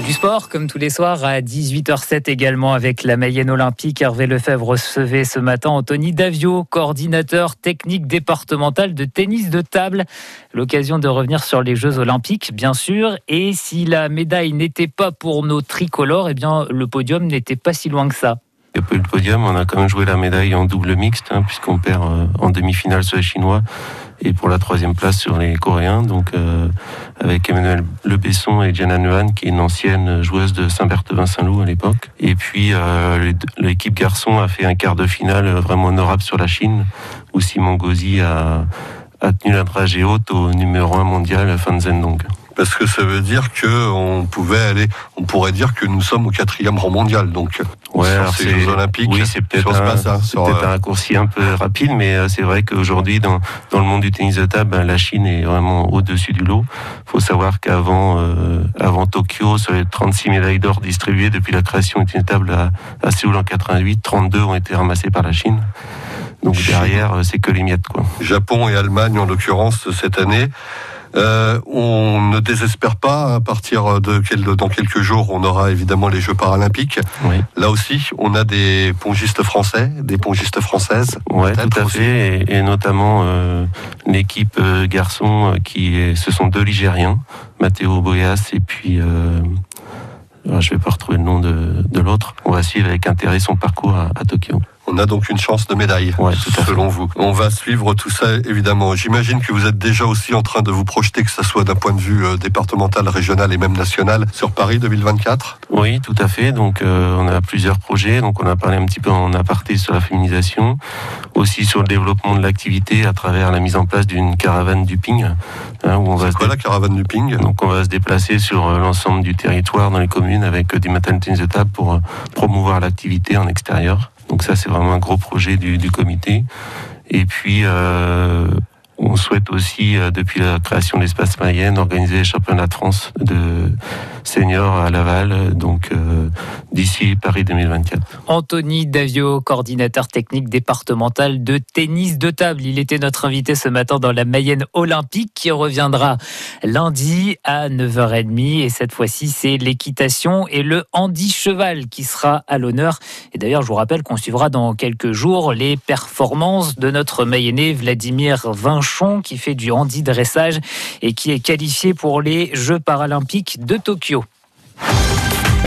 du sport, comme tous les soirs, à 18h07 également avec la Mayenne Olympique. Hervé Lefebvre recevait ce matin Anthony Davio, coordinateur technique départemental de tennis de table. L'occasion de revenir sur les Jeux Olympiques, bien sûr. Et si la médaille n'était pas pour nos tricolores, eh bien, le podium n'était pas si loin que ça. Il n'y a pas eu le podium, on a quand même joué la médaille en double mixte, hein, puisqu'on perd euh, en demi-finale sur les Chinois et pour la troisième place sur les Coréens. Donc euh, avec Emmanuel Lebesson et Diana Nguyen, qui est une ancienne joueuse de Saint-Berthevin-Saint-Loup à l'époque. Et puis euh, l'équipe garçon a fait un quart de finale vraiment honorable sur la Chine, où Simon Gauzy a, a tenu la dragée haute au numéro 1 mondial Fan Zhendong parce que ça veut dire que on pouvait aller, on pourrait dire que nous sommes au quatrième rang mondial. Donc, ouais, sur ces Jeux Olympiques, oui, c'est peut-être un, peut un, raccourci un peu rapide, mais euh, c'est vrai qu'aujourd'hui, dans, dans le monde du tennis de table, ben, la Chine est vraiment au-dessus du lot. Il faut savoir qu'avant euh, avant Tokyo, sur les 36 médailles d'or distribuées depuis la création du tennis de table à, à Séoul en 88, 32 ont été ramassées par la Chine. Donc derrière, euh, c'est que les miettes. Quoi. Japon et Allemagne, en l'occurrence, cette année. Euh, on ne désespère pas. À partir de dans quelques jours, on aura évidemment les Jeux paralympiques. Là aussi, on a des pongistes français, des pongistes françaises. Oui, tout à fait, et, notamment euh, l'équipe euh, garçon qui est, ce sont deux Ligériens, Matteo Boyas et puis. je ne vais pas retrouver le nom de, l'autre. On va suivre avec intérêt son parcours à Tokyo on a donc une chance de médaille, selon vous. On va suivre tout ça, évidemment. J'imagine que vous êtes déjà aussi en train de vous projeter, que ce soit d'un point de vue euh, départemental, régional et même national, sur Paris 2024 Oui, tout à fait. Donc, euh, on a plusieurs projets. Donc, on a parlé un petit peu en aparté sur la féminisation, aussi sur le développement de l'activité à travers la mise en place d'une caravane du ping. Hein, où on va quoi la caravane du ping? Donc, on va se déplacer sur euh, l'ensemble du territoire, dans les communes, avec des matins de table pour promouvoir l'activité en extérieur. Donc ça, c'est vraiment un gros projet du, du comité. Et puis, euh, souhaite aussi, euh, depuis la création de l'espace Mayenne, organiser les championnats de France de seniors à Laval, donc euh, d'ici Paris 2024. Anthony Davio, coordinateur technique départemental de tennis de table. Il était notre invité ce matin dans la Mayenne olympique qui reviendra lundi à 9h30. Et cette fois-ci, c'est l'équitation et le handi cheval qui sera à l'honneur. Et d'ailleurs, je vous rappelle qu'on suivra dans quelques jours les performances de notre Mayennais Vladimir Qui fait du handi dressage et qui est qualifié pour les Jeux paralympiques de Tokyo.